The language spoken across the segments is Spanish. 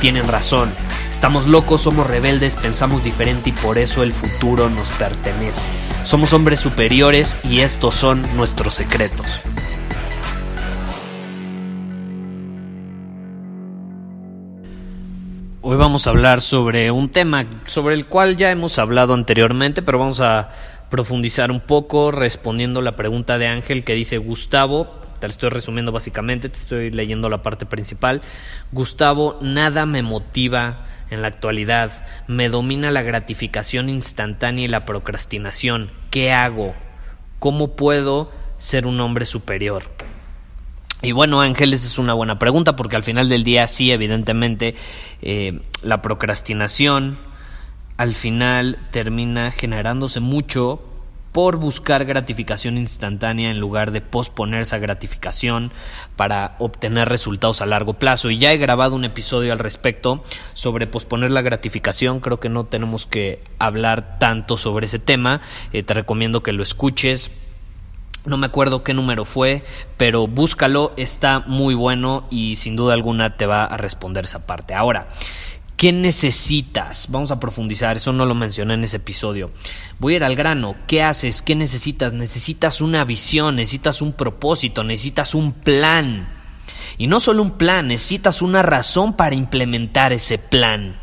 tienen razón. Estamos locos, somos rebeldes, pensamos diferente y por eso el futuro nos pertenece. Somos hombres superiores y estos son nuestros secretos. Hoy vamos a hablar sobre un tema sobre el cual ya hemos hablado anteriormente, pero vamos a profundizar un poco respondiendo la pregunta de Ángel que dice Gustavo, te estoy resumiendo básicamente, te estoy leyendo la parte principal. Gustavo, nada me motiva en la actualidad, me domina la gratificación instantánea y la procrastinación. ¿Qué hago? ¿Cómo puedo ser un hombre superior? Y bueno, Ángeles, es una buena pregunta porque al final del día sí, evidentemente, eh, la procrastinación al final termina generándose mucho por buscar gratificación instantánea en lugar de posponer esa gratificación para obtener resultados a largo plazo. Y ya he grabado un episodio al respecto sobre posponer la gratificación. Creo que no tenemos que hablar tanto sobre ese tema. Eh, te recomiendo que lo escuches no me acuerdo qué número fue, pero búscalo, está muy bueno y sin duda alguna te va a responder esa parte. Ahora, ¿qué necesitas? Vamos a profundizar, eso no lo mencioné en ese episodio. Voy a ir al grano, ¿qué haces? ¿Qué necesitas? Necesitas una visión, necesitas un propósito, necesitas un plan. Y no solo un plan, necesitas una razón para implementar ese plan.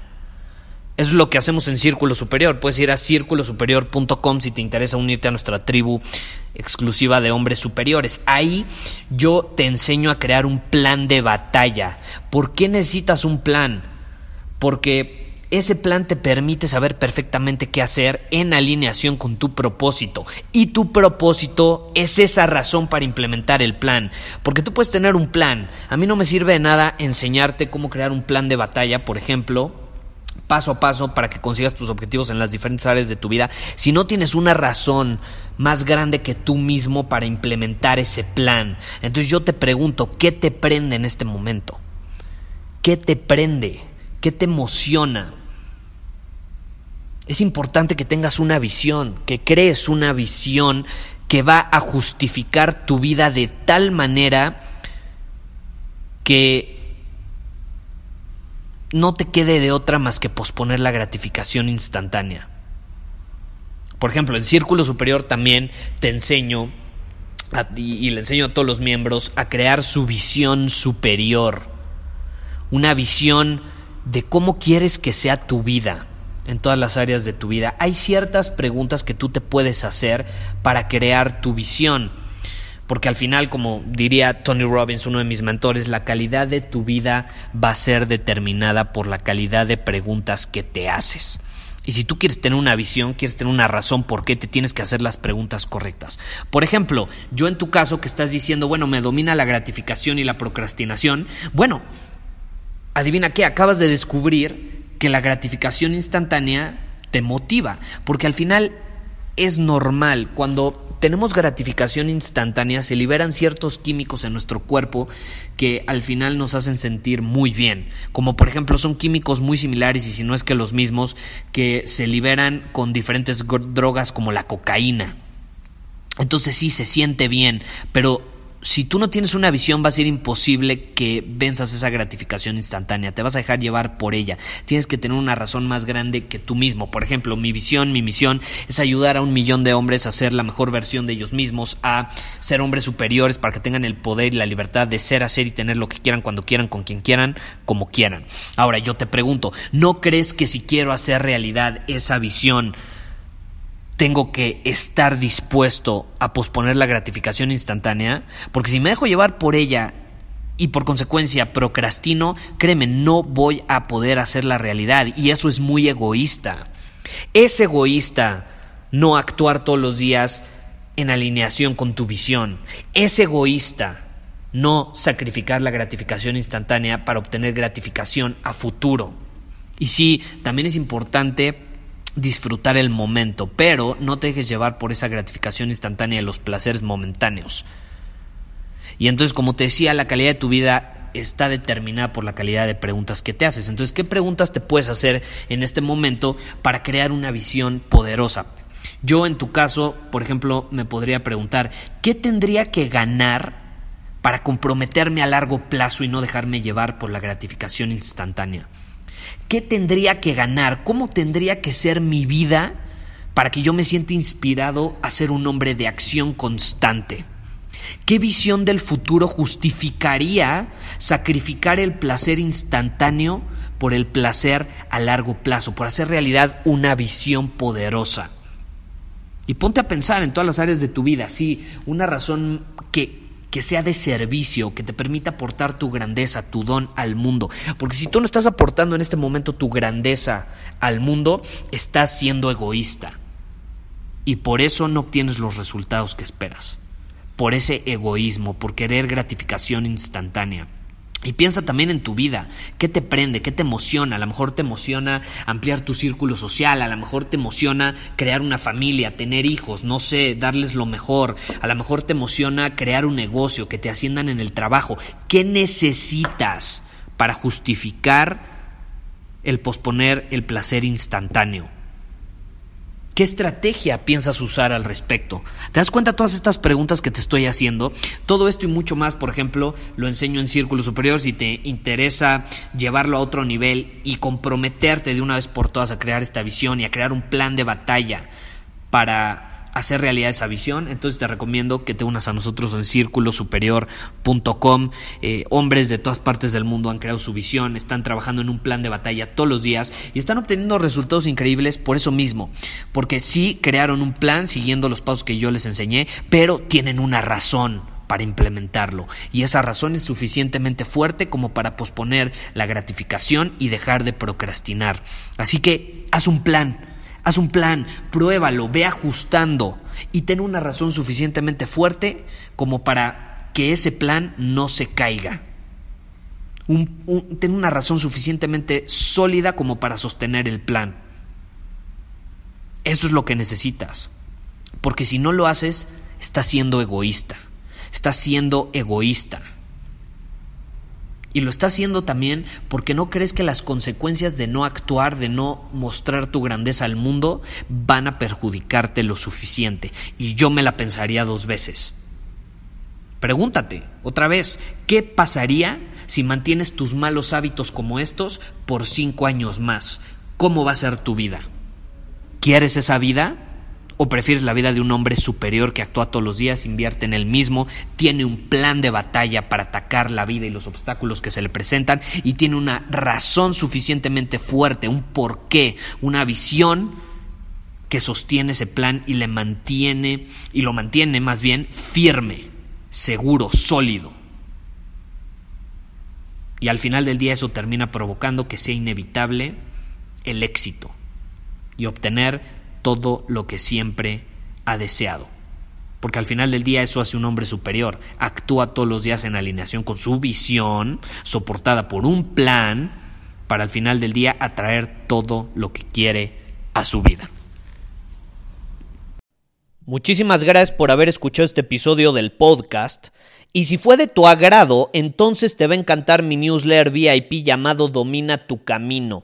Es lo que hacemos en Círculo Superior. Puedes ir a círculosuperior.com si te interesa unirte a nuestra tribu exclusiva de hombres superiores. Ahí yo te enseño a crear un plan de batalla. ¿Por qué necesitas un plan? Porque ese plan te permite saber perfectamente qué hacer en alineación con tu propósito. Y tu propósito es esa razón para implementar el plan. Porque tú puedes tener un plan. A mí no me sirve de nada enseñarte cómo crear un plan de batalla, por ejemplo, paso a paso para que consigas tus objetivos en las diferentes áreas de tu vida, si no tienes una razón más grande que tú mismo para implementar ese plan. Entonces yo te pregunto, ¿qué te prende en este momento? ¿Qué te prende? ¿Qué te emociona? Es importante que tengas una visión, que crees una visión que va a justificar tu vida de tal manera que no te quede de otra más que posponer la gratificación instantánea. Por ejemplo, en Círculo Superior también te enseño y, le enseño a todos los miembros a crear su visión superior. Una visión de cómo quieres que sea tu vida en todas las áreas de tu vida. Hay ciertas preguntas que tú te puedes hacer para crear tu visión porque al final, como diría Tony Robbins, uno de mis mentores, la calidad de tu vida va a ser determinada por la calidad de preguntas que te haces. Y si tú quieres tener una visión, quieres tener una razón por qué te tienes que hacer las preguntas correctas. Por ejemplo, yo en tu caso que estás diciendo, bueno, me domina la gratificación y la procrastinación, bueno, adivina qué, acabas de descubrir que la gratificación instantánea te motiva, porque al final es normal cuando tenemos gratificación instantánea, se liberan ciertos químicos en nuestro cuerpo que al final nos hacen sentir muy bien. Como por ejemplo son químicos muy similares y si no es que los mismos que se liberan con diferentes drogas como la cocaína. Entonces sí se siente bien, pero si tú no tienes una visión va a ser imposible que venzas esa gratificación instantánea, te vas a dejar llevar por ella. Tienes que tener una razón más grande que tú mismo. Por ejemplo, mi visión, mi misión es ayudar a un millón de hombres a ser la mejor versión de ellos mismos, a ser hombres superiores para que tengan el poder y la libertad de ser, hacer y tener lo que quieran, cuando quieran, con quien quieran, como quieran. Ahora yo te pregunto, ¿no crees que si quiero hacer realidad esa visión, tengo que estar dispuesto a posponer la gratificación instantánea, porque si me dejo llevar por ella y por consecuencia procrastino, créeme, no voy a poder hacer la realidad y eso es muy egoísta. Es egoísta no actuar todos los días en alineación con tu visión. Es egoísta no sacrificar la gratificación instantánea para obtener gratificación a futuro. Y sí, también es importante disfrutar el momento, pero no te dejes llevar por esa gratificación instantánea de los placeres momentáneos. Y entonces, como te decía, la calidad de tu vida está determinada por la calidad de preguntas que te haces. Entonces, ¿qué preguntas te puedes hacer en este momento para crear una visión poderosa? Yo en tu caso, por ejemplo, me podría preguntar, ¿qué tendría que ganar para comprometerme a largo plazo y no dejarme llevar por la gratificación instantánea? ¿Qué tendría que ganar? ¿Cómo tendría que ser mi vida para que yo me sienta inspirado a ser un hombre de acción constante? ¿Qué visión del futuro justificaría sacrificar el placer instantáneo por el placer a largo plazo, por hacer realidad una visión poderosa? Y ponte a pensar en todas las áreas de tu vida, sí, una razón que que sea de servicio, que te permita aportar tu grandeza, tu don al mundo. Porque si tú no estás aportando en este momento tu grandeza al mundo, estás siendo egoísta. Y por eso no obtienes los resultados que esperas. Por ese egoísmo, por querer gratificación instantánea. Y piensa también en tu vida, qué te prende, qué te emociona. A lo mejor te emociona ampliar tu círculo social, a lo mejor te emociona crear una familia, tener hijos, no sé, darles lo mejor. A lo mejor te emociona crear un negocio, que te asciendan en el trabajo. ¿Qué necesitas para justificar el posponer el placer instantáneo? ¿Qué estrategia piensas usar al respecto? ¿Te das cuenta de todas estas preguntas que te estoy haciendo? Todo esto y mucho más, por ejemplo, lo enseño en Círculo Superior si te interesa llevarlo a otro nivel y comprometerte de una vez por todas a crear esta visión y a crear un plan de batalla para hacer realidad esa visión, entonces te recomiendo que te unas a nosotros en círculosuperior.com. Eh, hombres de todas partes del mundo han creado su visión, están trabajando en un plan de batalla todos los días y están obteniendo resultados increíbles por eso mismo, porque sí crearon un plan siguiendo los pasos que yo les enseñé, pero tienen una razón para implementarlo. Y esa razón es suficientemente fuerte como para posponer la gratificación y dejar de procrastinar. Así que haz un plan Haz un plan, pruébalo, ve ajustando y ten una razón suficientemente fuerte como para que ese plan no se caiga. ten una razón suficientemente sólida como para sostener el plan. Eso es lo que necesitas. Porque si no lo haces, estás siendo egoísta. Estás siendo egoísta. Y lo está haciendo también porque no crees que las consecuencias de no actuar, de no mostrar tu grandeza al mundo, van a perjudicarte lo suficiente. Y yo me la pensaría dos veces. Pregúntate otra vez, ¿qué pasaría si mantienes tus malos hábitos como estos por cinco años más? ¿Cómo va a ser tu vida? ¿Quieres esa vida? ¿O prefieres la vida de un hombre superior que actúa todos los días, invierte en el mismo, tiene un plan de batalla para atacar la vida y los obstáculos que se le presentan y tiene una razón suficientemente fuerte, un porqué, una visión que sostiene ese plan y le mantiene, y lo mantiene más bien firme, seguro, sólido? Y al final del día eso termina provocando que sea inevitable el éxito y obtener todo lo que siempre ha deseado. Porque al final del día eso hace un hombre superior. Actúa todos los días en alineación con su visión, soportada por un plan, para al final del día atraer todo lo que quiere a su vida. Muchísimas gracias por haber escuchado este episodio del podcast. Y si fue de tu agrado, entonces te va a encantar mi newsletter VIP llamado Domina tu Camino.